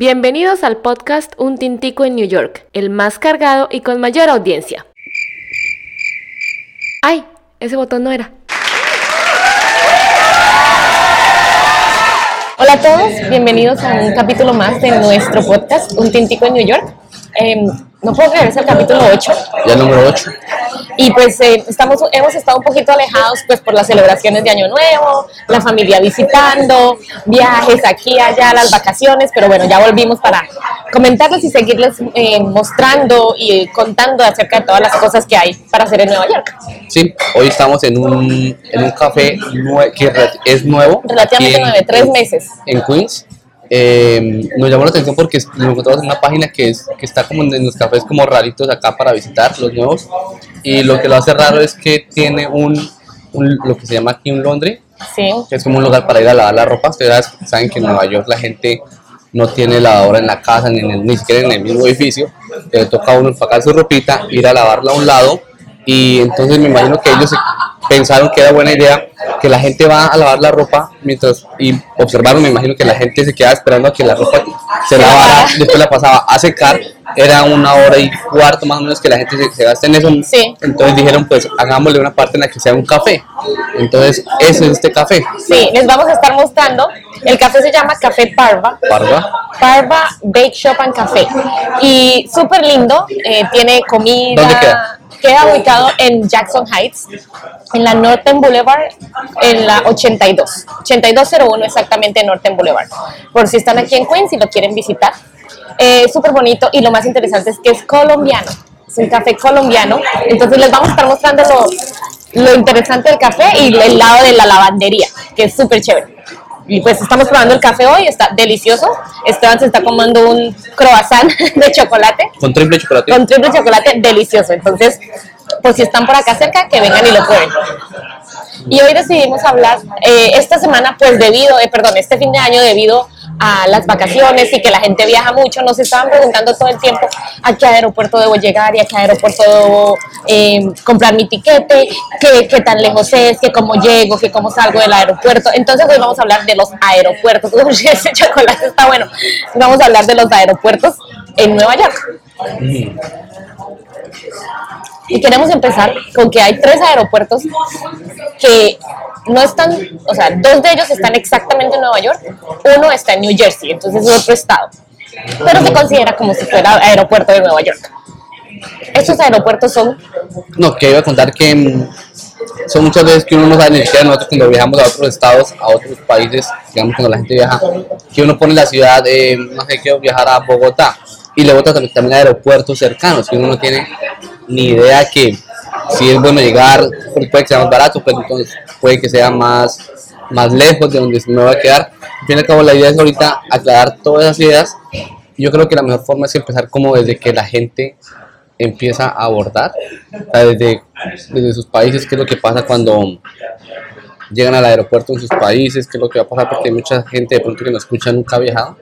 Bienvenidos al podcast Un Tintico en New York, el más cargado y con mayor audiencia. ¡Ay! Ese botón no era. Hola a todos, bienvenidos a un capítulo más de nuestro podcast Un Tintico en New York. Em, no puedo creer, es el capítulo 8. Ya el número 8. Y pues eh, estamos, hemos estado un poquito alejados pues por las celebraciones de Año Nuevo, la familia visitando, viajes aquí, allá, las vacaciones, pero bueno, ya volvimos para comentarles y seguirles eh, mostrando y contando acerca de todas las cosas que hay para hacer en Nueva York. Sí, hoy estamos en un, en un café que es nuevo. Relativamente nueve, tres meses. En Queens. Eh, nos llamó la atención porque lo encontramos en una página que, es, que está como en los cafés como raritos acá para visitar, los nuevos. Y lo que lo hace raro es que tiene un, un- lo que se llama aquí un laundry, Sí, que es como un lugar para ir a lavar la ropa. Ustedes saben que en Nueva York la gente no tiene lavadora en la casa ni, en el- ni siquiera en el mismo edificio. Le toca a uno empacar su ropita, ir a lavarla a un lado. Y entonces me imagino que ellos pensaron que era buena idea que la gente va a lavar la ropa mientras y observaron, me imagino que la gente se quedaba esperando a que la ropa se lavara, después la pasaba a secar, era una hora y cuarto más o menos que la gente se, se gasta en eso. Sí. Entonces dijeron, pues hagámosle una parte en la que sea un café. Entonces, ese es este café. sí, les vamos a estar mostrando. El café se llama Café Parva. Barba. Parva Bake Shop and Café. Y súper lindo, eh, tiene comida. ¿Dónde queda? Queda ubicado en Jackson Heights, en la Norton Boulevard, en la 82. 8201 exactamente Norton Boulevard. Por si están aquí en Queens y lo quieren visitar. Eh, súper bonito y lo más interesante es que es colombiano. Es un café colombiano. Entonces les vamos a estar mostrando lo, lo interesante del café y el lado de la lavandería, que es súper chévere. Y pues estamos probando el café hoy, está delicioso. Esteban se está comiendo un croissant de chocolate Con triple chocolate. con triple chocolate delicioso. Entonces, pues si están por acá cerca, que vengan y lo prueben. Y hoy decidimos hablar, eh, esta semana, pues debido, eh, perdón, este fin de año, debido a las vacaciones y que la gente viaja mucho, nos estaban preguntando todo el tiempo a qué aeropuerto debo llegar y a qué aeropuerto debo eh, comprar mi tiquete, qué, tan lejos es, que cómo llego, que cómo salgo del aeropuerto. Entonces hoy vamos a hablar de los aeropuertos. Uy, ese chocolate está bueno. Vamos a hablar de los aeropuertos en Nueva York. Y queremos empezar con que hay tres aeropuertos que no están, o sea, dos de ellos están exactamente en Nueva York, uno está en New Jersey, entonces es otro estado, pero se considera como si fuera aeropuerto de Nueva York. Estos aeropuertos son, No, que iba a contar que mm, son muchas veces que uno no sabe ni siquiera nosotros cuando viajamos a otros estados, a otros países, digamos cuando la gente viaja, que uno pone la ciudad, eh, no sé, quiero viajar a Bogotá y luego también, también aeropuertos cercanos, que uno no tiene ni idea que si es bueno llegar, pues puede que sea más barato, pero entonces puede que sea más, más lejos de donde me va a quedar. Al fin y al cabo, la idea es ahorita aclarar todas esas ideas. Yo creo que la mejor forma es empezar como desde que la gente empieza a abordar, desde, desde sus países, qué es lo que pasa cuando llegan al aeropuerto en sus países, qué es lo que va a pasar, porque hay mucha gente de pronto que no escucha nunca ha viajado.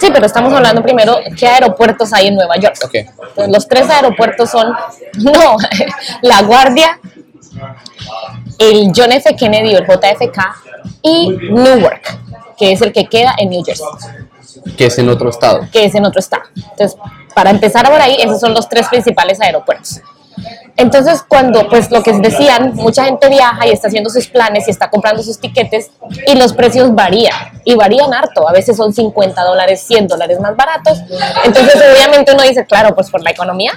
Sí, pero estamos hablando primero qué aeropuertos hay en Nueva York. Ok, Entonces, los tres aeropuertos son, no, La Guardia, el John F. Kennedy o el JFK y Newark, que es el que queda en New Jersey. que es en otro estado. que es en otro estado. Entonces, para empezar por ahí, esos son los tres principales aeropuertos. Entonces, cuando, pues lo que decían, mucha gente viaja y está haciendo sus planes y está comprando sus tiquetes y los precios varían, y varían harto, a veces son 50 dólares, 100 dólares más baratos. Entonces, obviamente uno dice, claro, pues por la economía,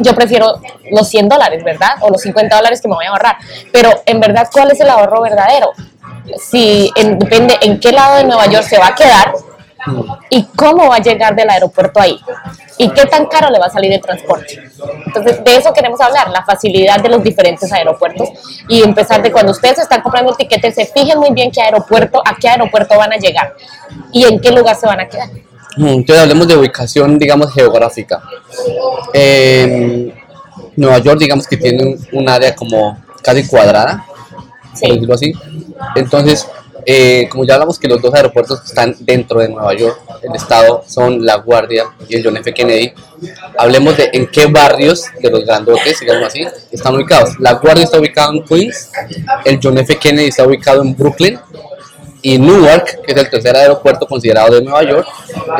yo prefiero los 100 dólares, ¿verdad? O los 50 dólares que me voy a ahorrar. Pero en verdad, ¿cuál es el ahorro verdadero? Si en- depende en qué lado de Nueva York se va a quedar y cómo va a llegar del aeropuerto ahí y qué tan caro le va a salir el transporte. Entonces, de eso queremos hablar, la facilidad de los diferentes aeropuertos y empezar de cuando ustedes están comprando el tiquete, se fijen muy bien qué aeropuerto, a qué aeropuerto van a llegar y en qué lugar se van a quedar. Mm, Entonces hablemos de ubicación, digamos, geográfica. En Nueva York, digamos que tiene un, un área como casi cuadrada, por Sí. decirlo así. Entonces, eh, como ya hablamos que los dos aeropuertos están dentro de Nueva York, el estado, son La Guardia y el John F. Kennedy, hablemos de en qué barrios de los grandotes, digamos así, están ubicados. La Guardia está ubicada en Queens, el John F. Kennedy está ubicado en Brooklyn Y Newark, que es el tercer aeropuerto considerado de Nueva York,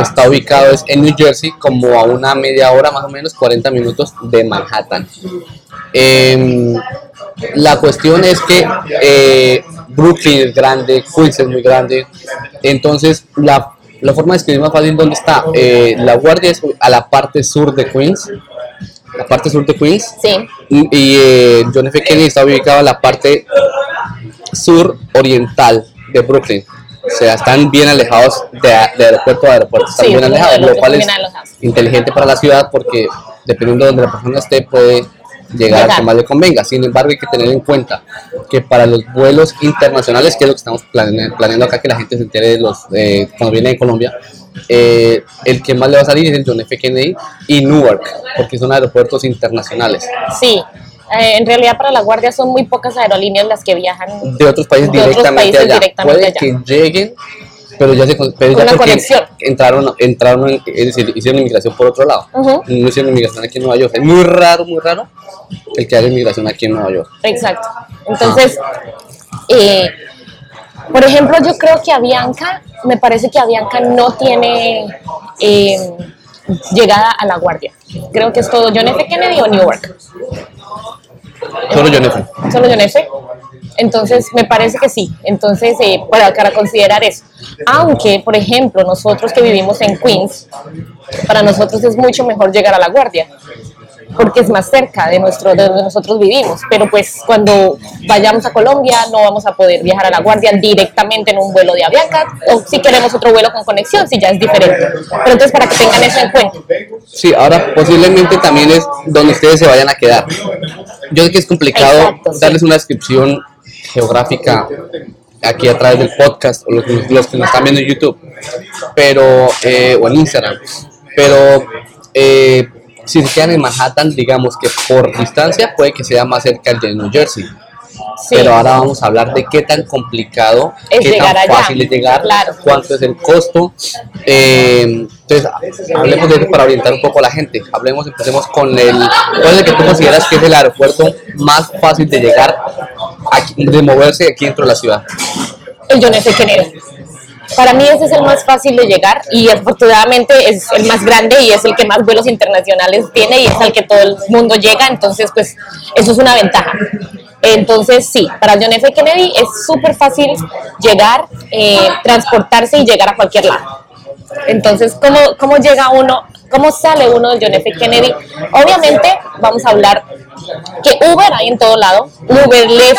está ubicado en New Jersey, como a una media hora más o menos, 40 minutos de Manhattan. Em, la cuestión es que eh, Brooklyn es grande, Queens es muy grande, entonces la, la forma de escribir más fácil dónde está. Eh, la guardia es a la parte sur de Queens, la parte sur de Queens, Sí, y, y, eh, John F. Kennedy está ubicado en la parte sur oriental de Brooklyn. O sea, están bien alejados de, de aeropuerto a aeropuerto, están Sí, bien alejados, lo cual es inteligente para la ciudad porque dependiendo de donde la persona esté puede llegar al Llegar. que más le convenga. Sin embargo, hay que tener en cuenta que para los vuelos internacionales, que es lo que estamos plane- planeando acá, que la gente se entere de los eh, cuando viene de Colombia, eh, el que más le va a salir es el John F. Kennedy y Newark, porque son aeropuertos internacionales. sí. Eh, en realidad para la Guardia son muy pocas aerolíneas las que viajan de otros países De otros directamente países allá. directamente Puede allá. que lleguen, pero ya se pero ya porque entraron, entraron, en- es decir, hicieron inmigración por otro lado. No hicieron inmigración aquí en Nueva York. Es muy raro, muy raro el que haga inmigración aquí en Nueva York. Exacto. Entonces, eh, por ejemplo, yo creo que Avianca, me parece que Avianca no tiene eh, llegada a la Guardia. Creo que es todo John F. Kennedy o Newark. Solo John F. Solo John F. Entonces, me parece que sí. Entonces, eh, para, para considerar eso. Aunque, por ejemplo, nosotros que vivimos en Queens, para nosotros es mucho mejor llegar a la Guardia porque es más cerca de, nuestro, de donde nosotros vivimos. Pero pues cuando vayamos a Colombia no vamos a poder viajar a La Guardia directamente en un vuelo de Avianca o si queremos otro vuelo con conexión, si ya es diferente. Pero entonces para que tengan eso en cuenta. Sí, ahora posiblemente también es donde ustedes se vayan a quedar. Yo sé que es complicado Exacto, sí. darles una descripción geográfica aquí a través del podcast o los, que nos están viendo en YouTube, pero eh, o en Instagram, pero eh, si se quedan en Manhattan, digamos que por distancia puede que sea más cerca el de New Jersey. Sí. Pero ahora vamos a hablar de qué tan complicado, Es qué tan allá. fácil es llegar, Claro. cuánto es el costo. Eh, entonces, hablemos de eso para orientar un poco a la gente. Hablemos, empecemos con el, ¿cuál es el que tú consideras que es el aeropuerto más fácil de llegar, aquí- de moverse aquí dentro de la ciudad? el John F. Kennedy. Para mí ese es el más fácil de llegar y afortunadamente es el más grande y es el que más vuelos internacionales tiene y es al que todo el mundo llega, entonces pues eso es una ventaja. Entonces sí, para John F. Kennedy es súper fácil llegar, eh, transportarse y llegar a cualquier lado. Entonces, ¿cómo, ¿cómo llega uno, cómo sale uno del John F. Kennedy? Obviamente vamos a hablar que Uber hay en todo lado, Uber, Lyft,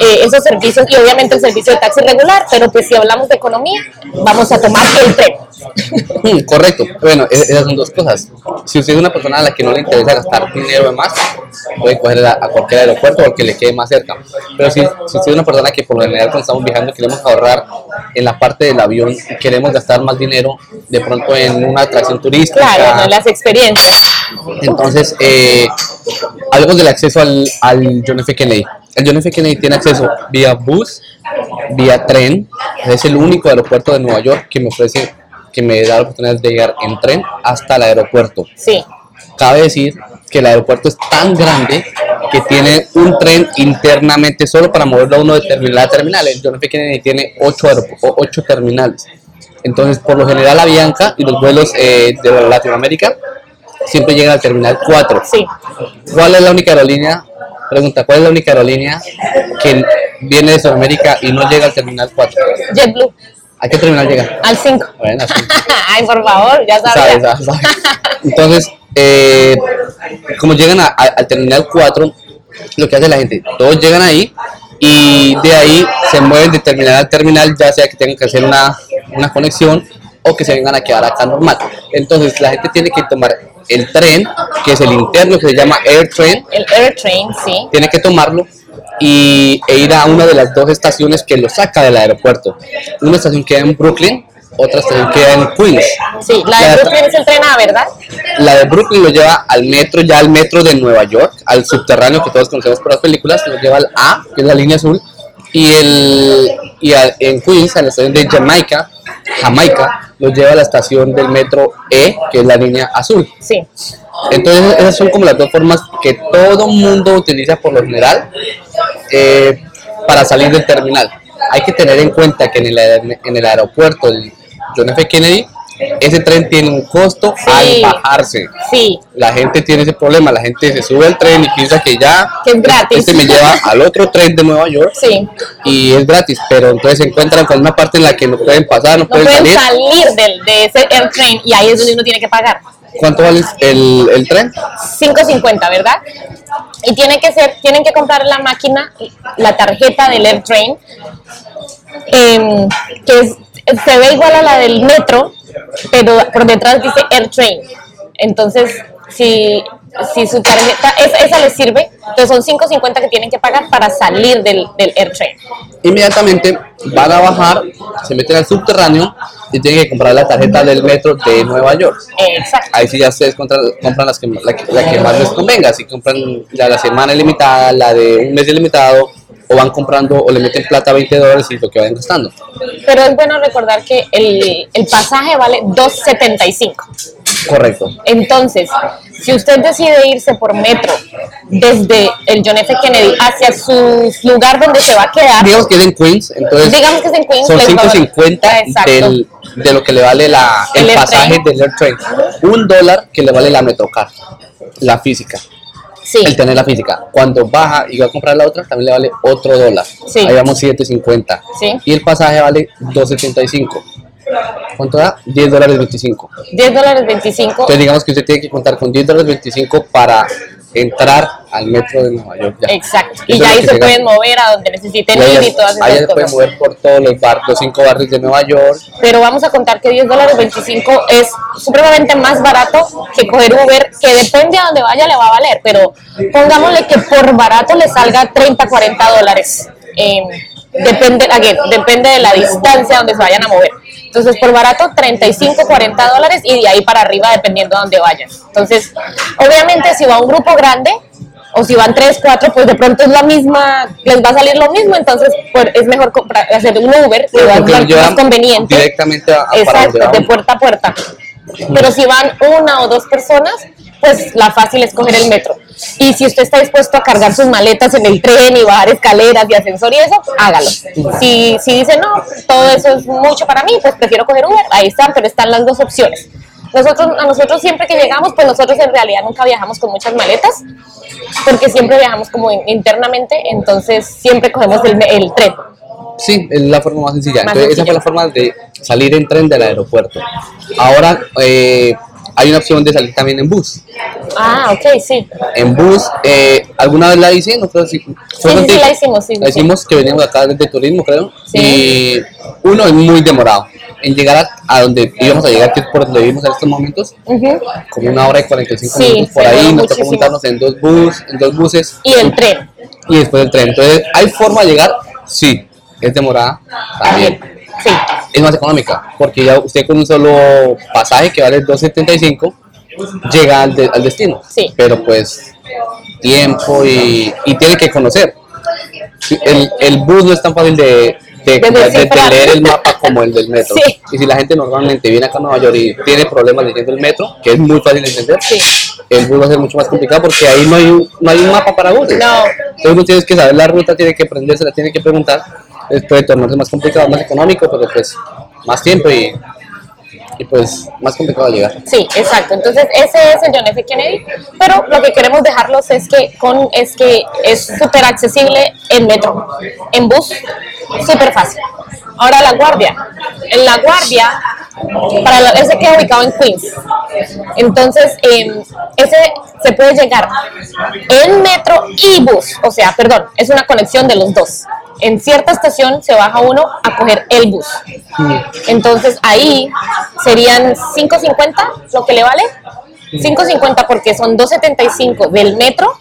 eh, esos servicios y obviamente el servicio de taxi regular, pero pues si hablamos de economía, vamos a tomar el tren. Mm, correcto. Bueno, es- esas son dos cosas. Si usted es una persona a la que no le interesa gastar dinero de más, puede coger a, cualquier aeropuerto o el que le quede más cerca. Pero si, si usted es una persona que por lo general cuando estamos viajando queremos ahorrar en la parte del avión y queremos gastar más dinero de pronto en una atracción turística, Claro, ¿no? las experiencias. entonces, eh, hablemos del acceso al, al John F. Kennedy. El John F. Kennedy tiene acceso vía bus, vía tren. Es el único aeropuerto de Nueva York que me ofrece, que me da la oportunidad de llegar en tren hasta el aeropuerto. Sí, Cabe decir que el aeropuerto es tan grande que tiene un tren internamente solo para moverlo a uno de terminal a terminal. El John F. Kennedy tiene ocho, ocho terminales. Entonces, por lo general, la Bianca y los vuelos eh, de Latinoamérica siempre llegan al terminal 4. sí. ¿Cuál es la única aerolínea? Pregunta, ¿cuál es la única aerolínea que viene de Sudamérica y no llega al terminal 4? JetBlue, ¿A qué terminal llega? al 5. Bueno, así. Ay, por favor, ya Sabe, sabes. sabe, sabe. Entonces, eh, como llegan a- a- al terminal 4, lo que hace la gente, todos llegan ahí y de ahí se mueven de terminal a terminal, ya sea que tengan que hacer una, una conexión o que se vengan a quedar acá normal. Entonces, la gente tiene que tomar el tren, que es el interno, que se llama Air Train, El Air Train, sí. tiene que tomarlo y, e ir a una de las dos estaciones que lo saca del aeropuerto. Una estación queda en Brooklyn, otra estación queda en Queens. Sí, la de Brooklyn es el tren A, ¿verdad? La de Brooklyn lo lleva al metro, ya al metro de Nueva York, al subterráneo que todos conocemos por las películas, lo lleva al A, que es la línea azul, y, el, y a- en Queens, a la estación de Jamaica, Jamaica, lo lleva a la estación del metro E, que es la línea azul. Sí. Entonces esas son como las dos formas que todo mundo utiliza por lo general eh, para salir del terminal. hay que tener en cuenta que en el, aer- en el aeropuerto del John F. Kennedy, ese tren tiene un costo Sí. al bajarse. Sí, La gente tiene ese problema, la gente se sube al tren y piensa que ya Que es gratis. este me lleva al otro tren de Nueva York sí. y es gratis, pero entonces se encuentran con una parte en la que no pueden pasar, no, No pueden, pueden salir. salir del, de ese airtrain y ahí es donde uno tiene que pagar. ¿Cuánto vale el, el tren? 5.50, ¿verdad? Y tiene que ser, tienen que comprar la máquina la tarjeta del AirTrain, em, que es- se ve igual a la del metro, pero por detrás dice AirTrain. Entonces, si, si su tarjeta, esa, esa les sirve, entonces son 5.50 que tienen que pagar para salir del, del AirTrain. Inmediatamente van a bajar, se meten al subterráneo y tienen que comprar la tarjeta del metro de Nueva York. Exacto. Ahí sí ya ustedes compran, compran las que, la, que- la que más les convenga, si compran la de la semana ilimitada, la de un mes ilimitado, o van comprando o le meten plata a 20 dólares y lo que vayan gastando. Pero es bueno recordar que el, el pasaje vale 2.75. Correcto. Entonces, si usted decide irse por metro desde el John F. Kennedy hacia su lugar donde se va a quedar, Digamos que es en Queens, entonces digamos que es en Queens, son les va a- 5.50 Exacto. del, de lo que le vale la, el, pasaje del Air Train. Un dólar que le vale la Metrocar, la física. Sí, el tener la física. Cuando baja y va a comprar la otra, también le vale otro dólar. Sí. Ahí vamos 7.50. Sí. Y el pasaje vale 2.75. ¿Cuánto da? 10 dólares 25. 10 dólares 25. Entonces digamos que usted tiene que contar con 10 dólares 25 para entrar al metro de Nueva York. ya. Exacto. Eso Y ya ahí se pueden mover a donde necesiten ahí ir y todas ahí esas se pueden cosas. mover por todos los, bar, los cinco barrios de Nueva York. Pero vamos a contar que 10 dólares 25 es supremamente más barato que coger Uber, que depende a donde vaya le va a valer, pero pongámosle que por barato le salga 30, 40 dólares. Eh, depende, again, depende de la distancia donde se vayan a mover. Entonces, por barato, 35, 40 dólares y de ahí para arriba dependiendo a dónde vayan. Entonces, obviamente, si va un grupo grande, o si van 3, 4, pues de pronto es la misma, les va a salir lo mismo, entonces pues, es mejor comprar, hacer un Uber, que va más conveniente. Directamente a, a Exacto, de puerta a puerta. Pero si van una o dos personas, pues la fácil es coger el metro. Y si usted está dispuesto a cargar sus maletas en el tren y bajar escaleras y ascensor y eso, hágalo. Si, si dice, no, todo eso es mucho para mí, pues prefiero coger Uber, ahí están, pero están las dos opciones. Nosotros, a nosotros siempre que llegamos, pues nosotros en realidad nunca viajamos con muchas maletas, porque siempre viajamos como in- internamente, entonces siempre cogemos el, el tren. Sí, es la forma más sencilla. Más Entonces, esa sencilla. fue la forma de salir en tren del aeropuerto. Ahora eh, hay una opción de salir también en bus. Ah, ok, sí. En bus, eh, ¿alguna vez la hice? No creo si fue Sí, sí, la hicimos, sí, La sí. hicimos que veníamos acá desde turismo, creo. Sí. Y uno es muy demorado. En llegar a, a donde íbamos a llegar, que es por donde vivimos en estos momentos, como una hora y 45 Sí, minutos por ahí, nos tocó montarnos en dos, bus, en dos buses Y el tren. y después el tren. Entonces, ¿hay forma de llegar? Sí. ¿Es demorada? También. Sí. Es más económica, porque ya usted con un solo pasaje que vale 2.75 llega al, de- al destino. Sí. Pero pues tiempo y, y tiene que conocer. El, el bus no es tan fácil de, de, De leer el mapa como el del metro. Sí. Y si la gente normalmente viene acá a Nueva York y tiene problemas leyendo el metro, que es muy fácil de entender, Sí. El bus va a ser mucho más complicado porque ahí no hay un, no hay un mapa para buses. No. Entonces uno tiene que saber la ruta, tiene que aprenderse, la tiene que preguntar. Entonces puede tornarse más complicado, más económico, pero pues más tiempo y, y pues más complicado llegar. Sí, exacto. Entonces, ese es el John F. Kennedy. Pero lo que queremos dejarlos es que con es que es súper accesible en metro, en bus, súper fácil. Ahora la guardia. En la guardia, para la- ese queda ubicado en Queens. Entonces, em, ese se puede llegar en metro y bus. O sea, perdón, es una conexión de los dos. En cierta estación se baja uno a coger el bus. Entonces ahí serían 5.50 lo que le vale. 5.50 porque son 2.75 del metro.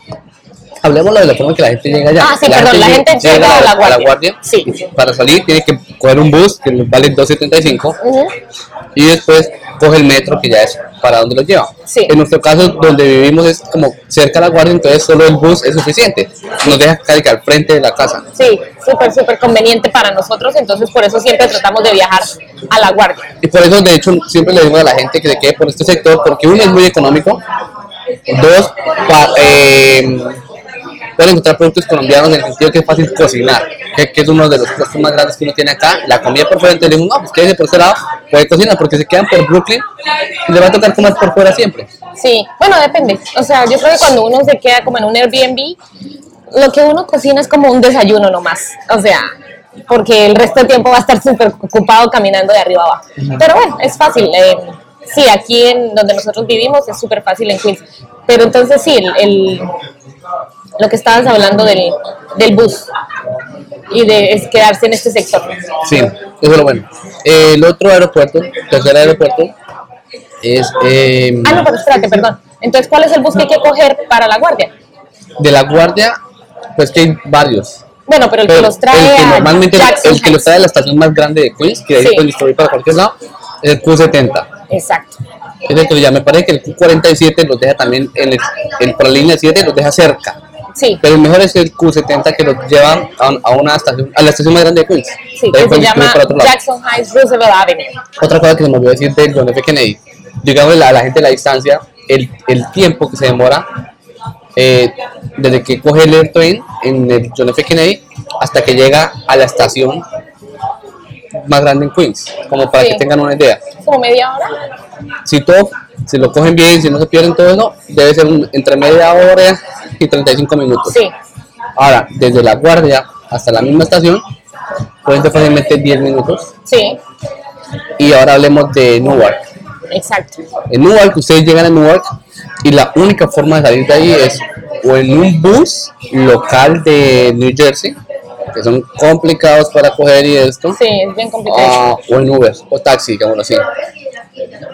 Hablemos de la forma que la gente llega allá. Ah, sí, perdón, la gente llega a la guardia. Sí. Para salir tiene que coger un bus que le vale 2.75 Ujú. y después coge el metro que ya es para donde lo lleva. Sí. En nuestro caso, donde vivimos es como cerca de la guardia, entonces solo el bus es suficiente. Nos deja que al frente de la casa. Sí, súper, súper conveniente para nosotros. Entonces por eso siempre tratamos de viajar a la guardia. Y por eso, de hecho, siempre le digo a la gente que se quede por este sector, porque uno es muy económico, dos, pa- eh, pueden encontrar productos colombianos en el sentido que es fácil cocinar, que, que es uno de los costos más grandes que uno tiene acá. La comida por fuera, entonces no, pues quédese por ese lado, puede cocinar, porque se quedan por Brooklyn y le va a tocar comer por fuera siempre. Sí, bueno, depende. O sea, yo creo que cuando uno se queda como en un Airbnb, lo que uno cocina es como un desayuno nomás. O sea, porque el resto del tiempo va a estar súper ocupado caminando de arriba abajo. Pero bueno, es fácil. eh, sí, aquí en donde nosotros vivimos es súper fácil en Queens. Pero entonces sí, el, el- lo que estabas hablando del, del bus y de es quedarse en este sector. Sí, eso es lo bueno. El otro aeropuerto, tercer aeropuerto, es eh, Ah, no, pero espérate, perdón. Entonces, ¿cuál es el bus que hay que coger para la guardia? de la Guardia, pues que hay varios. Bueno, pero el que los trae el que normalmente el que los trae a la estación más grande de Queens, que de ahí Sí. pueden distribuir para cualquier lado, es el Q70. Exacto. Es el que ya me parece que el Q47 los deja también en el, en- por la línea 7 los deja cerca. Sí, Pero el mejor es el Q70 que los lleva a, a una estación, a la estación más grande de Queens. sí, que se distribuir llama. Jackson Heights Roosevelt Avenue. Otra cosa que se me olvidó decir del John F. Kennedy, digamos a la gente de la distancia, el, el tiempo que se demora eh, desde que coge el airtrain en el John F. Kennedy hasta que llega a la estación más grande en Queens, como para Sí. que tengan una idea. Como media hora. Si todo, si lo cogen bien, si no se pierden todo eso, debe ser un- entre media hora y 35 minutos. Sí, Ahora, desde la guardia hasta la misma estación, pueden ser fácilmente 10 minutos. sí, Y ahora hablemos de Newark. exacto. En Newark, ustedes llegan a Newark y la única forma de salir de ahí es o en un bus local de New Jersey, que son complicados para coger y esto, Sí, es bien complicado. o en Uber o taxi, digámoslo así,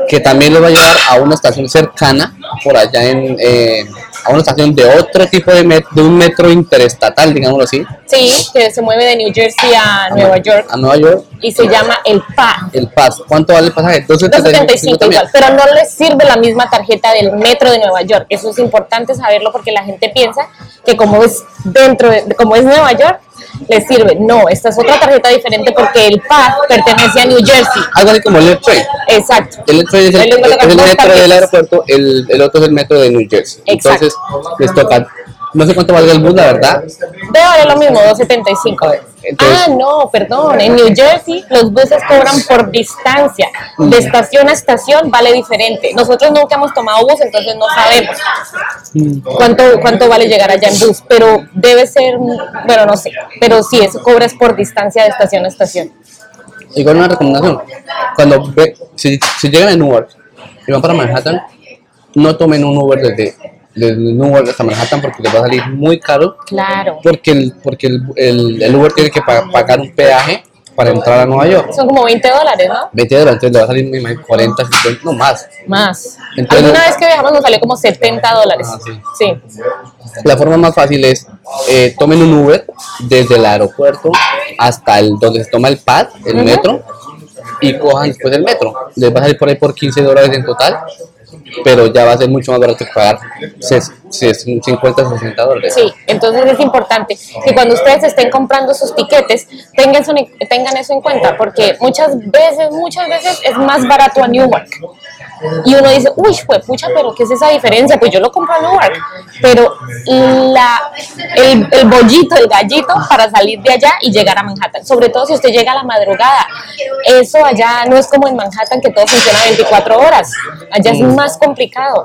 que también los va a llevar a una estación cercana, por allá en, eh, a una estación de otro tipo de, met- de un metro interestatal, digámoslo así, Sí, que se mueve de New Jersey a Nueva York a Nueva York, y se llama el PA. el paso. ¿Cuánto vale el pasaje? 275 también. igual, pero no les sirve la misma tarjeta del metro de Nueva York. Eso es importante saberlo porque la gente piensa que como es dentro, de, como es Nueva York, les sirve. No, esta es otra tarjeta diferente porque el PA pertenece a New Jersey. Algo así como el Airtrain. Exacto. El Airtrain es el, el metro del aeropuerto, el, el otro es el metro de New Jersey. Exacto. Entonces, les toca, no sé cuánto valga el bus, la verdad. Debe valer lo mismo, 275. Entonces- ah, no, perdón. En New Jersey los buses cobran por distancia. De estación a estación vale diferente. Nosotros nunca hemos tomado bus, entonces no sabemos cuánto, cuánto vale llegar allá en bus. Pero debe ser, bueno, no sé. Pero sí, eso cobras por distancia de estación a estación. Igual una recomendación. Cuando ve, si, si llegan a Newark y van para Manhattan, no tomen un Uber desde, desde Newark hasta Manhattan porque les va a salir muy caro. Claro. Porque el, porque el, el, el Uber tiene que pa- pagar un peaje para entrar a Nueva York. Son como 20 dólares, ¿no? 20 dólares, entonces le va a salir me imagino, 40, 50, no más. Más. Entonces- Alguna vez que viajamos nos salió como 70 dólares. Ah, sí. Sí. La forma más fácil es eh, tomen un Uber desde el aeropuerto hasta el donde se toma el pad, el metro, y cojan después el metro. Les va a salir por ahí por 15 dólares en total, pero ya va a ser mucho más barato que pagar ses- 50 o 60 dólares. Sí, entonces es importante que cuando ustedes estén comprando sus tiquetes tengan eso, en- tengan eso en cuenta, porque muchas veces, muchas veces es más barato a Newark. Y uno dice, uy, pues pucha, pero ¿qué es esa diferencia? Pues yo lo compro a Newark. Pero la, el, el bollito, el gallito para salir de allá y llegar a Manhattan, sobre todo si usted llega a la madrugada. Eso allá no es como en Manhattan que todo funciona 24 horas. Allá es más complicado.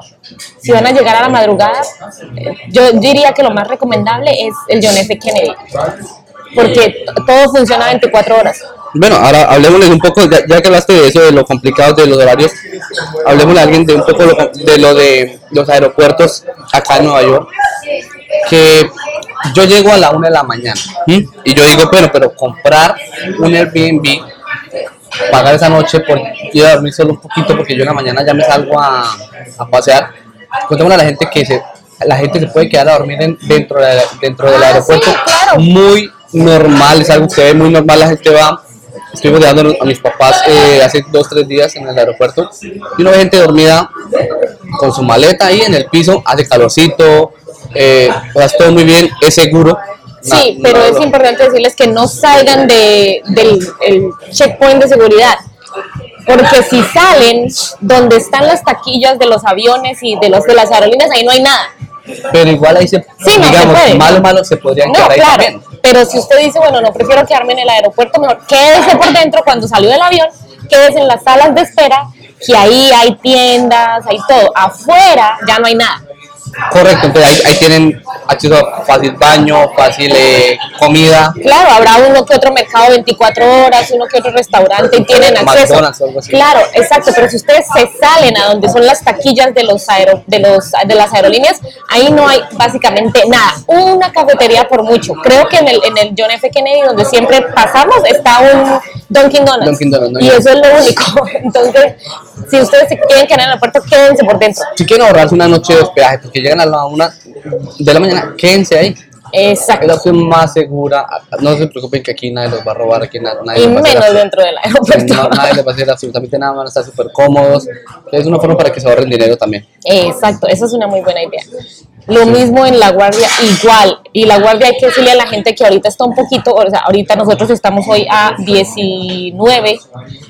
Si van a llegar a la madrugada, yo diría que lo más recomendable es el John F. Kennedy. Porque todo funciona 24 horas. Bueno, ahora hablemosles un poco, ya, ya que hablaste de eso, de lo complicado de los horarios, hablemosle a alguien de un poco lo- de lo de los aeropuertos acá en Nueva York, que yo llego a la una de la mañana y yo digo, bueno, pero comprar un Airbnb, pagar esa noche por ir a dormir solo un poquito porque yo en la mañana ya me salgo a, a pasear, contémosle a la gente que se, la gente se puede quedar a dormir en- dentro, de, dentro del Ah, aeropuerto sí, claro. muy normal, es algo que se ve muy normal, la gente va. Estuvimos dejando a mis papás eh, hace dos, tres días en el aeropuerto y uno ve gente dormida con su maleta ahí en el piso, hace calorcito, eh, todo muy bien, es seguro. Sí, pero no- es importante decirles que no salgan de, del el checkpoint de seguridad. Porque si salen donde están las taquillas de los aviones y de los de las aerolíneas, ahí no hay nada. Pero igual ahí se, Sí, no, se digamos, puede. malo, malo, se podrían No, quedar ahí claro. también. Pero si usted dice, bueno, no prefiero quedarme en el aeropuerto, mejor quédese por dentro cuando salió del avión, quédese en las salas de espera, que ahí hay tiendas, hay todo. Afuera ya no hay nada. Correcto, entonces ahí, ahí tienen acceso a fácil baño, fácil eh, comida. Claro, habrá uno que otro mercado 24 horas, uno que otro restaurante y tienen acceso. Algo así. Claro, exacto, pero si ustedes se salen a donde son las taquillas de los aero, de los de las aerolíneas, ahí no hay básicamente nada. Una cafetería por mucho. Creo que en el, en el John F. Kennedy, donde siempre pasamos, está un Dunkin' Donuts. Dunkin' Donuts, ¿no? y eso es lo único. Entonces, si ustedes se quieren quedar en el aeropuerto, quédense por dentro. Si quieren ahorrarse una noche de hospedaje porque llegan a la una de la mañana, quédense ahí. Es Exacto. la opción más segura. No se preocupen que aquí nadie los va a robar, aquí na- nadie Y les va a hacer menos absolut- dentro del aeropuerto. No, nadie les va a hacer absolutamente nada, van a estar súper cómodos. Es una forma para que se ahorren dinero también. Exacto, esa es una muy buena idea. Lo mismo en la guardia, igual. Y la guardia hay que decirle a la gente que ahorita está un poquito, o sea, ahorita nosotros estamos hoy a 19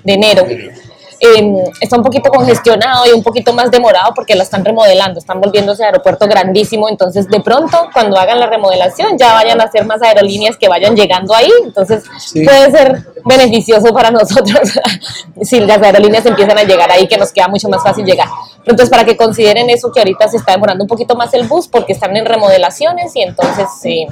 de enero. Em, está un poquito congestionado y un poquito más demorado porque la están remodelando, están volviendo ese aeropuerto grandísimo, entonces de pronto cuando hagan la remodelación ya vayan a ser más aerolíneas que vayan llegando ahí, entonces Sí. puede ser beneficioso para nosotros si las aerolíneas empiezan a llegar ahí, que nos queda mucho más fácil llegar. Pero Entonces, para que consideren eso, que ahorita se está demorando un poquito más el bus porque están en remodelaciones y entonces eh,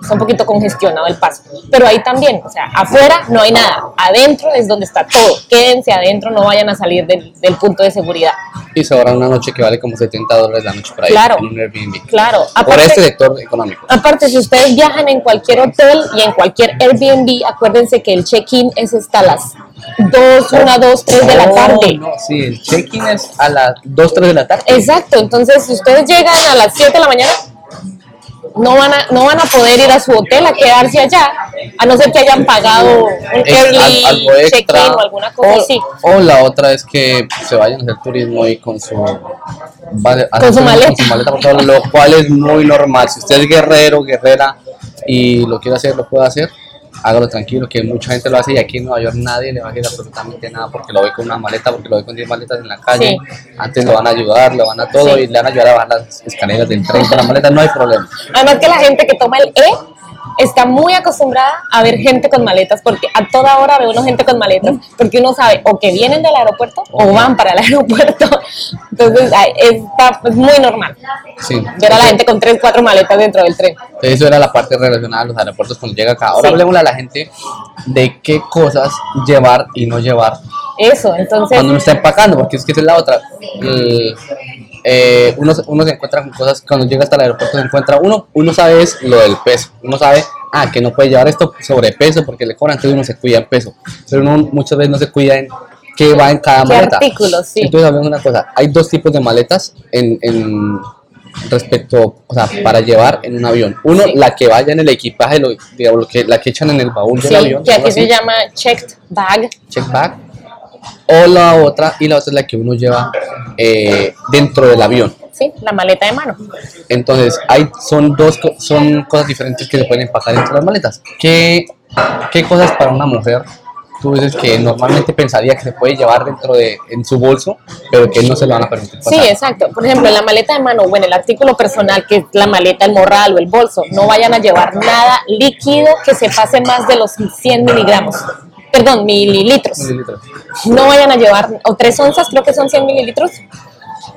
está un poquito congestionado el paso. Pero ahí también, o sea, afuera no hay nada, adentro es donde está todo. Quédense adentro, no vayan a salir del, del punto de seguridad. Y ahorran una noche que vale como 70 dólares la noche por ahí Claro. en un Airbnb. Claro, Por aparte- este sector económico. Aparte, si ustedes viajan en cualquier hotel y en cualquier Airbnb, acuérdense que el check-in es hasta las 2, 1, 2, 3 de la tarde. no, sí, el check-in es a las 2, 3 de la tarde. Exacto, entonces si ustedes llegan a las 7 de la mañana, no van a, no van a poder ir a su hotel a quedarse allá, a no ser que hayan pagado un early al- algo extra. check-in o alguna cosa o, así. o la otra es que se vayan a hacer turismo y con su, vale, hacer su maleta. con su maleta por todo, lo cual es muy normal. Si usted es guerrero, guerrera y lo quiere hacer, lo puede hacer. Hágalo tranquilo, que mucha gente lo hace y aquí en Nueva York nadie le va a decir absolutamente nada porque lo ve con una maleta, porque lo ve con 10 maletas en la calle. Antes lo van a ayudar, lo van a todo Sí. y le van a ayudar a bajar las escaleras del tren con la maleta, no hay problema. Además que la gente que toma el E está muy acostumbrada a ver gente con maletas, porque a toda hora ve uno gente con maletas, porque uno sabe o que vienen del aeropuerto o van para el aeropuerto. Entonces está, es muy normal Sí. ver a la gente con tres, cuatro maletas dentro del tren. Eso era la parte relacionada a los aeropuertos cuando llega acá. Ahora Sí. hablemos a la gente de qué cosas llevar y no llevar Eso, entonces... cuando uno está empacando, porque es que esa es la otra. El- eh, uno, se- uno se encuentra con cosas, cuando llega hasta el aeropuerto se encuentra, uno, uno sabe es lo del peso, uno sabe, ah, que no puede llevar esto sobrepeso porque le cobran, entonces uno se cuida el peso, pero uno muchas veces no se cuida en qué va en cada ¿Qué maleta. artículos? Sí. Entonces hablemos una cosa, hay dos tipos de maletas en, en respecto, o sea, para llevar en un avión. Uno, Sí. la que vaya en el equipaje, lo, digamos, lo que, la que echan en el baúl del Sí, avión. que aquí se llama checked bag. check bag o la otra y la otra es la que uno lleva eh, dentro del avión Sí, la maleta de mano. entonces hay son dos son cosas diferentes que se pueden empacar dentro de las maletas ¿qué, qué cosas para una mujer tú dices que normalmente pensaría que se puede llevar dentro de en su bolso pero que no se lo van a permitir pasar Sí, exacto. Por ejemplo, en la maleta de mano o en el artículo personal, que es la maleta, el morral o el bolso, no vayan a llevar nada líquido que se pase más de los 100 miligramos. Perdón, mililitros. Mililitros. No vayan a llevar, o tres onzas, creo que son 100 mililitros.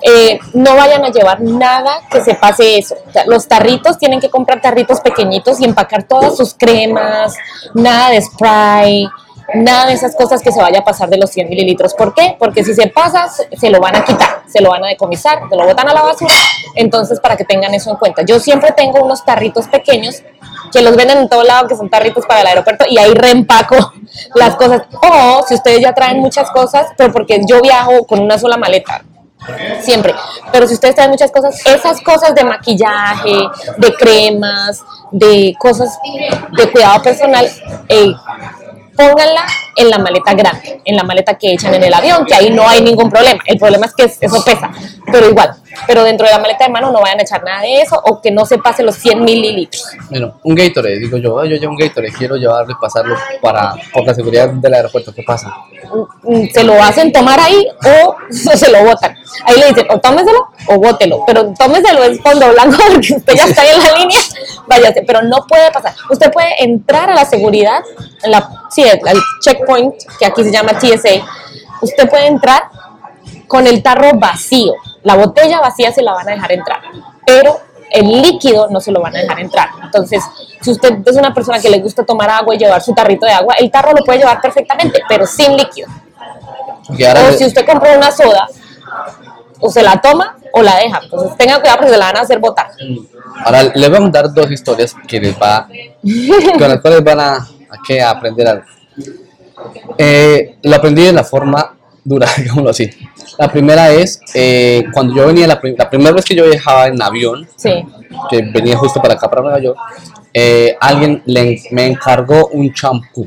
Eh, no vayan a llevar nada que se pase eso. O sea, los tarritos tienen que comprar tarritos pequeñitos y empacar todas sus cremas, nada de spray, nada de esas cosas que se vaya a pasar de los 100 mililitros. ¿Por qué? Porque si se pasa, se lo van a quitar, se lo van a decomisar, se lo botan a la basura. Entonces, para que tengan eso en cuenta. Yo siempre tengo unos tarritos pequeños que los venden en todo lado, que son tarritos para el aeropuerto, y ahí reempaco las cosas. O si ustedes ya traen muchas cosas, pero porque yo viajo con una sola maleta, siempre. Pero si ustedes traen muchas cosas, esas cosas de maquillaje, de cremas, de cosas de cuidado personal, eh, pónganla en la maleta grande, en la maleta que echan en el avión, que ahí no hay ningún problema. El problema es que eso pesa, pero igual. Pero dentro de la maleta de mano no vayan a echar nada de eso o que no se pase los 100 mililitros. Bueno, un Gatorade, digo yo, "Ay, yo llevo un Gatorade, quiero llevarlo y pasarlo para, por la seguridad del aeropuerto, ¿qué pasa? Mm, se lo hacen tomar ahí o se lo botan. Ahí le dicen, o tómeselo o bótelo, pero tómeselo en fondo blanco porque usted ya está en la línea, váyase, pero no puede pasar. Usted puede entrar a la seguridad, en la, sí, el checkpoint, que aquí se llama TSA, usted puede entrar con el tarro vacío, la botella vacía se la van a dejar entrar, pero el líquido no se lo van a dejar entrar. Entonces, si usted es una persona que le gusta tomar agua y llevar su tarrito de agua, el tarro lo puede llevar perfectamente, pero sin líquido. O si usted compró una soda, o se la toma o la deja. Entonces, tenga cuidado porque se la van a hacer botar. Ahora les voy a contar dos historias que les va, con las cuales van a, a que aprender algo. Eh, lo aprendí de la forma dura, digámoslo así. La primera es eh, cuando yo venía, la, prim- la primera vez que yo viajaba en avión, Sí. que venía justo para acá, para Nueva York, eh, alguien le, me encargó un champú.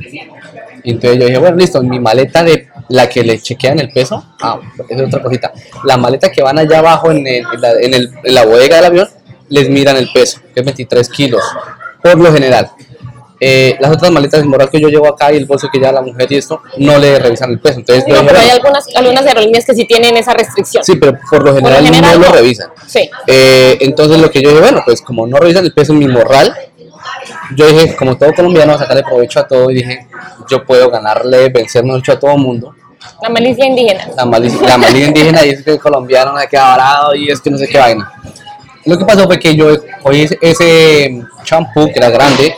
Entonces yo dije, bueno, listo, en mi maleta de la que le chequean el peso, ah, esa es otra cosita. La maleta que van allá abajo en, el- en la, en el- en la bodega del avión, les miran el peso, que es 23 kilos, por lo general. Eh, las otras maletas de moral que yo llevo acá y el bolso que lleva la mujer y esto, no le revisan el peso. Entonces No, pero hay algunas, algunas aerolíneas que sí tienen esa restricción. sí, pero por lo Por lo general, no lo revisan. Sí. Eh, entonces lo que yo dije, bueno, pues como no revisan el peso en mi morral, yo dije, como todo colombiano, sacarle provecho a todo y dije, yo puedo ganarle, vencer mucho a todo mundo. La malicia indígena. La malicia, la malicia indígena y es que el colombiano no se queda varado y es que no sé qué vaina. Lo que pasó fue que yo ese- ese champú que era grande,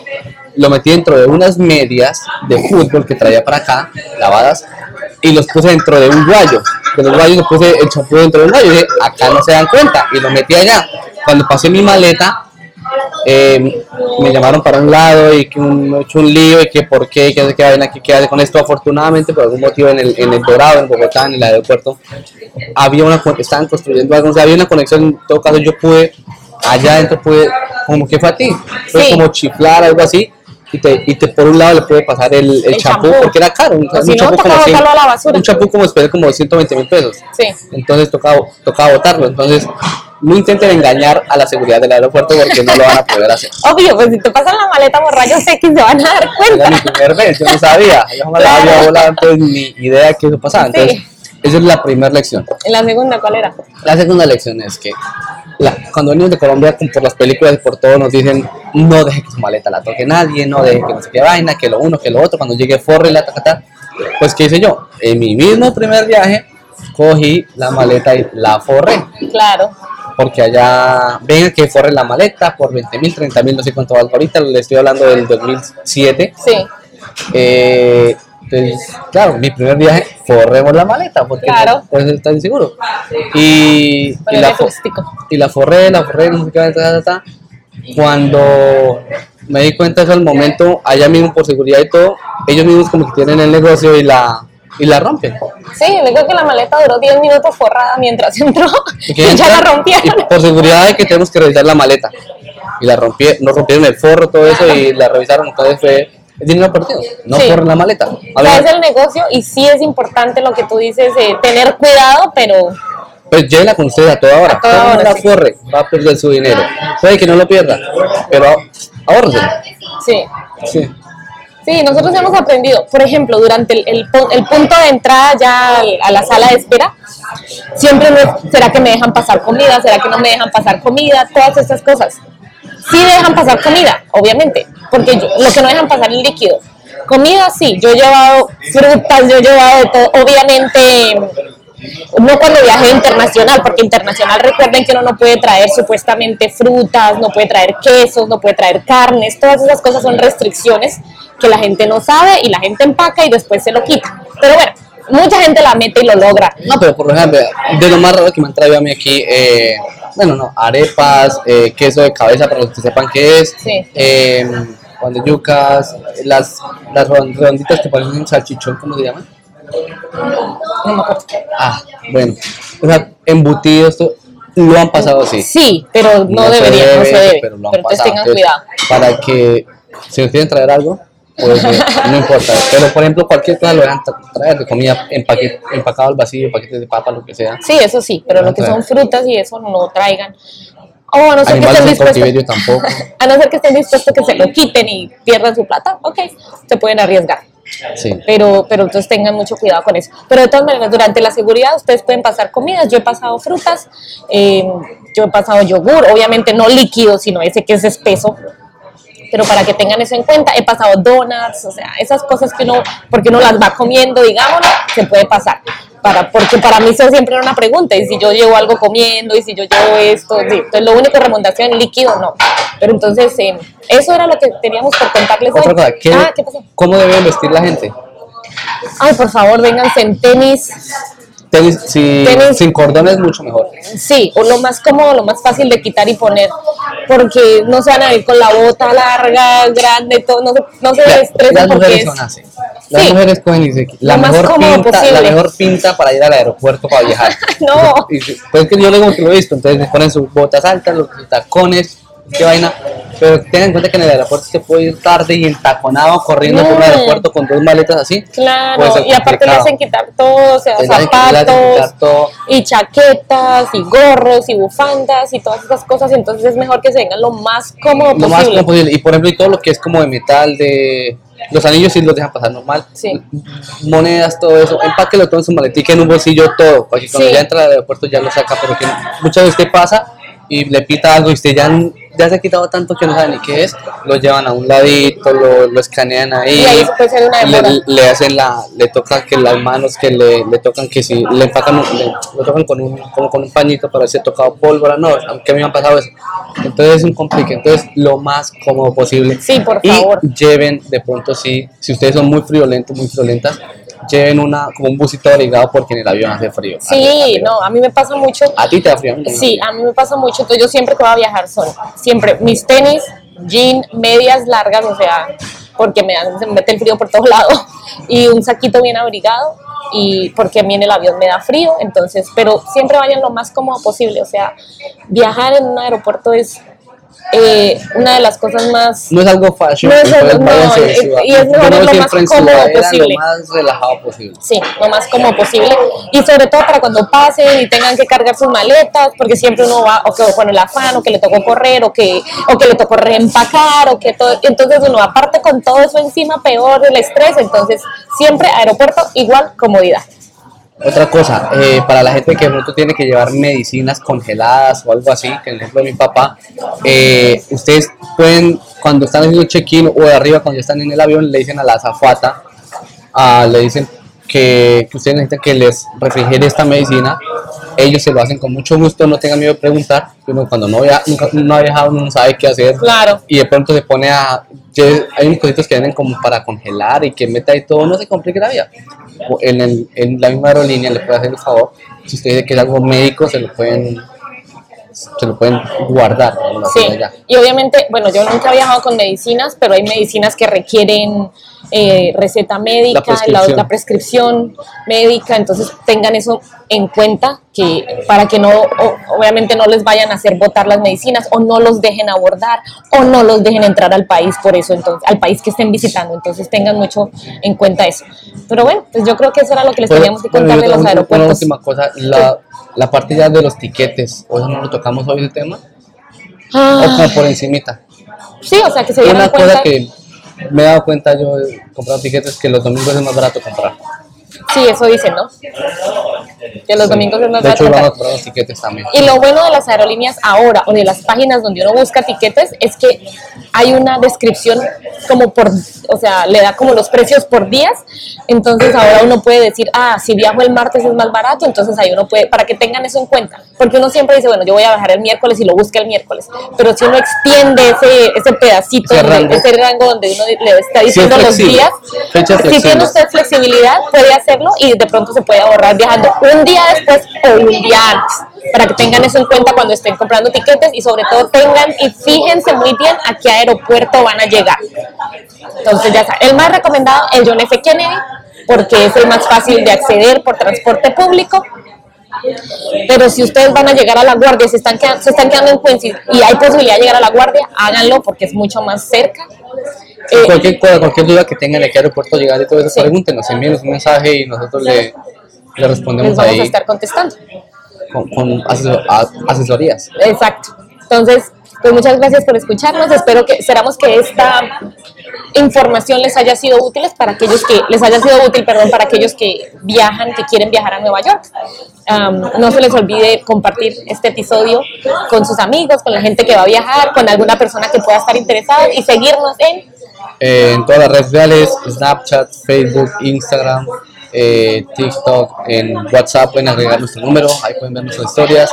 lo metí dentro de unas medias de fútbol que traía para acá, lavadas, y los puse dentro de un guayo. De los guayos los puse el champú dentro de un guayo y dije, acá no se dan cuenta, y lo metí allá. Cuando pasé mi maleta, eh, me llamaron para un lado y que un, me he hecho un lío y que por qué, que que vaina, que qué con esto. Afortunadamente, por algún motivo, en el, en el Dorado, en Bogotá, en el aeropuerto, había una, estaban construyendo algo, o sea, había una conexión. En todo caso, yo pude, allá adentro pude, como que fue a ti, fue Sí. como chiflar, algo así. Y te, y te por un lado le puede pasar el, el, El champú, champú. porque era caro. Un, O si un no, champú la basura. un champú como como 120 mil pesos. Sí. Entonces tocaba, tocaba botarlo. Entonces, no intenten engañar a la seguridad del aeropuerto porque no lo van a poder hacer. Obvio, pues si te pasan la maleta por rayos X se van a dar Era cuenta. mi primer vez, yo no sabía, yo jamás la había volado, entonces ni idea que eso pasaba. Entonces, Sí. esa es la primera lección. En la segunda, ¿cuál era? La segunda lección es que la- cuando venimos de Colombia, por las películas y por todo, nos dicen no deje que su maleta la toque nadie, no deje que no sé qué vaina, que lo uno, que lo otro. Cuando llegue forre la tacata, pues ¿qué hice yo? En mi mismo primer viaje, cogí la maleta y la forré. Claro. porque allá venga que forre la maleta por 20 mil, 30 mil, no sé cuánto valga ahorita, le estoy hablando del 2007. Sí. Eh, entonces, claro, mi primer viaje, forremos la maleta, porque Claro. no puedes estar inseguro. Y, y, la, y la forré, la forré, no sé qué, ta, ta, ta. Cuando me di cuenta de eso al momento, allá mismo por seguridad y todo, ellos mismos como que tienen el negocio y la, y la rompen. Sí, le digo que la maleta duró 10 minutos forrada mientras entró y ya la rompieron. Y por seguridad de que tenemos que revisar la maleta. Y la rompí, no rompieron el forro, todo eso, y la revisaron. Entonces fue es dinero perdido. No Sí. la maleta. O sea, es el negocio y sí es importante lo que tú dices, eh, tener cuidado, pero Pues llévela con usted a toda hora. A toda ¿Cómo hora, la sí. forre? Va a perder su dinero. Puede que no lo pierda, pero ahórrese. sí. Sí. Sí, nosotros hemos aprendido, por ejemplo, durante el, el pu- el punto de entrada ya a la sala de espera, siempre ¿será que me dejan pasar comida? ¿Será que no me dejan pasar comida? Todas estas cosas. Sí dejan pasar comida, obviamente, porque yo- lo que no dejan pasar es líquido. Comida sí, yo he llevado frutas, yo he llevado todo, obviamente no cuando viaje internacional, porque internacional recuerden que uno no puede traer supuestamente frutas, no puede traer quesos, no puede traer carnes, todas esas cosas son restricciones que la gente no sabe y la gente empaca y después se lo quita. Pero bueno, mucha gente la mete y lo logra. No, pero por ejemplo, de lo más raro que me han traído a mí aquí, eh, bueno, no, arepas, eh, queso de cabeza para los que sepan qué es, Sí. eh, pan de yucas, las, las redon- redonditas que parecen un salchichón, ¿cómo se llaman? No me acuerdo. Ah, bueno, o sea, embutidos, lo han pasado así. Sí, pero no, se debería, no se debe. pero lo han Pero pasado. tengan Entonces, cuidado. Para que, si nos quieren traer algo, pues eh, no importa. Pero, por ejemplo, cualquier cosa lo dejan tra- traer de comida empaque- empacado al vacío, paquetes de papa, lo que sea. Sí, eso sí, pero lo que son frutas y eso no traigan. O a no ser que Animales estén en cautiverio dispuestos, tampoco. a no ser que estén dispuestos a que se lo quiten y pierdan su plata, ok, se pueden arriesgar. Pero, pero entonces tengan mucho cuidado con eso. Pero de todas maneras, durante la seguridad ustedes pueden pasar comidas. Yo he pasado frutas, eh, yo he pasado yogur, obviamente no líquido, sino ese que es espeso. Pero para que tengan eso en cuenta, he pasado donuts, o sea, esas cosas que uno, porque uno las va comiendo, digámoslo, se puede pasar. Para, porque para mí eso siempre era una pregunta, y si yo llevo algo comiendo, y si yo llevo esto, sí. entonces lo único recomendación, líquido no. Pero entonces, eh, eso era lo que teníamos por contarles Otra hoy. cosa, ¿qué- Ah, ¿qué pasó? ¿cómo debe vestir la gente? Ay, por favor, vénganse en tenis. Tenis, si- Tenis. sin cordones, mucho mejor. Sí, o lo más cómodo, lo más fácil de quitar y poner. Porque no se van a ir con la bota larga, grande, todo. No se, no se Ya, estresen porque es. son así. Las Sí. mujeres cogen y se la Lo mejor cómodo pinta, posible. la mejor pinta para ir al aeropuerto para viajar. No. Y, pues que yo luego que lo he visto, entonces les ponen sus botas altas, los tacones, qué vaina. Pero tengan en cuenta que en el aeropuerto se puede ir tarde y entaconado corriendo por un Mm. aeropuerto con dos maletas así. Puede Claro, y aparte le hacen quitar todo, o sea, zapatos, todo. y chaquetas, y gorros, y bufandas, y todas esas cosas. Entonces es mejor que se vengan lo más cómodo lo más posible. como posible. Y por ejemplo, y todo lo que es como de metal, de los anillos sí los dejan pasar normal. Sí. Monedas, todo eso. Empáquelo todo en su maletica, en un bolsillo, todo. Para que cuando Sí. ya entra al aeropuerto ya lo saca. Pero que muchas veces usted pasa y le pita algo y usted ya, ya se ha quitado tanto que no sabe ni qué es. Lo llevan a un ladito, lo, lo escanean ahí. Y ahí le, le hacen la, le tocan que las manos que le, le tocan que si le empacan, le, lo tocan con un, como con un pañito para ver si ha tocado pólvora, no, aunque a mí me han pasado eso. Entonces es un complique, entonces lo más cómodo posible. Sí, por Y favor. lleven de pronto sí, si ustedes son muy friolentos, muy friolentas, lleven una, como un busito abrigado porque en el avión hace frío. Sí, no, a mí me pasa mucho. A ti te da frío. a mí Sí, a mí me pasa mucho. Entonces yo siempre que voy a viajar son siempre mis tenis, jean, medias largas, o sea, porque me, me mete el frío por todos lados, y un saquito bien abrigado, y porque a mí en el avión me da frío, entonces, pero siempre vayan lo más cómodo posible, o sea, viajar en un aeropuerto es eh, una de las cosas más... No es algo fashion, No es algo- no, de y- es mejor lo más cómodo posible. Lo más relajado posible. Sí, lo más cómodo posible. Y sobre todo para cuando pasen y tengan que cargar sus maletas, porque siempre uno va, o que con el afán, o que le tocó correr, o que, o que le tocó reempacar, o que todo. Entonces uno, aparte con todo eso encima, peor el estrés. Entonces, siempre aeropuerto, igual comodidad. Otra cosa, eh, para la gente que de pronto tiene que llevar medicinas congeladas o algo así, que en el ejemplo de mi papá, eh, ustedes pueden, cuando están haciendo check-in o de arriba, cuando ya están en el avión, le dicen a la azafata, ah, le dicen que, que ustedes necesitan que les refrigere esta medicina, ellos se lo hacen con mucho gusto, no tengan miedo de preguntar, uno cuando no, via- nunca, no ha viajado no sabe qué hacer, Claro. y de pronto se pone a. lle- Hay unos cositos que vienen como para congelar y que meta y todo, no se complique la vida. En, el- en la misma aerolínea le puede hacer el favor. Si usted dice que es algo médico, se lo pueden se lo pueden guardar. Sí, y obviamente, bueno, yo nunca he viajado con medicinas, pero hay medicinas que requieren eh, receta médica, La prescripción. la prescripción médica, entonces tengan eso en cuenta que para que no, o- obviamente no les vayan a hacer botar las medicinas o no los dejen abordar o no los dejen entrar al país por eso, entonces, al país que estén visitando, entonces tengan mucho en cuenta eso. Pero bueno, pues yo creo que eso era lo que les Bueno, teníamos que contar de los aeropuertos. Una última cosa, la, la parte ya de los tiquetes, eso no lo tocamos hoy el tema, o Ah, como por encimita. sí, o sea, que se dieran Una cuenta. cosa que me he dado cuenta yo comprar tiquetes que los domingos es más barato comprar. Sí, eso dicen, ¿no? Que los domingos es más De hecho, barato. vamos a comprar los tiquetes también. Y lo bueno de las aerolíneas ahora o de las páginas donde uno busca tiquetes es que hay una descripción como por, o sea, le da como los precios por días. Entonces ahora uno puede decir, ah, si viajo el martes es más barato, entonces ahí uno puede, para que tengan eso en cuenta. Porque uno siempre dice, bueno, yo voy a viajar el miércoles y lo busca el miércoles. Pero si uno extiende ese, ese pedacito, Ese donde- rango. ese rango donde uno le está diciendo los flexible. días, si tiene usted flexibilidad, puede y de pronto se puede ahorrar viajando un día después o un día antes. Para que tengan eso en cuenta cuando estén comprando tiquetes y sobre todo tengan y fíjense muy bien a qué aeropuerto van a llegar. Entonces ya saben, el más recomendado, el John F. Kennedy, porque es el más fácil de acceder por transporte público. Pero si ustedes van a llegar a la guardia, se están se están quedando en Quincy y hay posibilidad de llegar a la guardia, háganlo porque es mucho más cerca. Eh, cualquier, duda que tengan de qué aeropuerto llegar y todo eso, Sí. pregúntenos, envíenos un mensaje y nosotros le, le les respondemos vamos a estar contestando. con, con asesor- a- asesorías. Exacto. Entonces, pues muchas gracias por escucharnos. Espero que, esperamos que esta, información les haya sido útil para aquellos que les haya sido útil, perdón, para aquellos que viajan, que quieren viajar a Nueva York. Um, no se les olvide compartir este episodio con sus amigos, con la gente que va a viajar, con alguna persona que pueda estar interesada y seguirnos en Eh, en todas las redes sociales, Snapchat, Facebook, Instagram, eh, TikTok, en WhatsApp pueden agregar nuestro número, ahí pueden ver nuestras historias.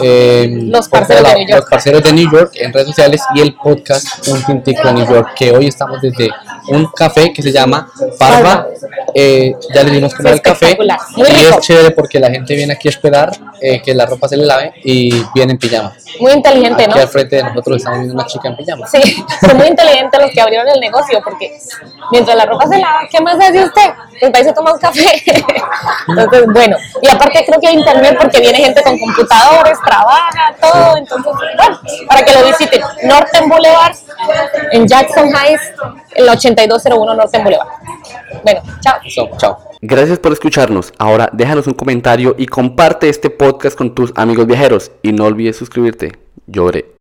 Eh, Los parceros de New York. Los parceros de New York en redes sociales y el podcast Un Tintico New York, que hoy estamos desde un café que se llama Parva. Parva. Eh, ya le dimos Es el café muy y rico. es chévere porque la gente viene aquí a esperar eh, que la ropa se le lave y viene en pijama. muy inteligente, ¿no? Aquí al frente de nosotros estamos viendo una chica en pijama. Sí, son muy inteligentes los que abrieron el negocio porque mientras la ropa se lava, ¿qué más hace usted? Pues y se toma un café. Entonces, bueno, y aparte creo que hay internet porque viene gente con computadores, trabaja, todo. Entonces, bueno, para que lo visiten. Norton Boulevard, en Jackson Heights, el 8201 Norton Boulevard. Bueno, chao. So, chao. Gracias por escucharnos. Ahora déjanos un comentario y comparte este podcast con tus amigos viajeros. Y no olvides suscribirte. Lloré.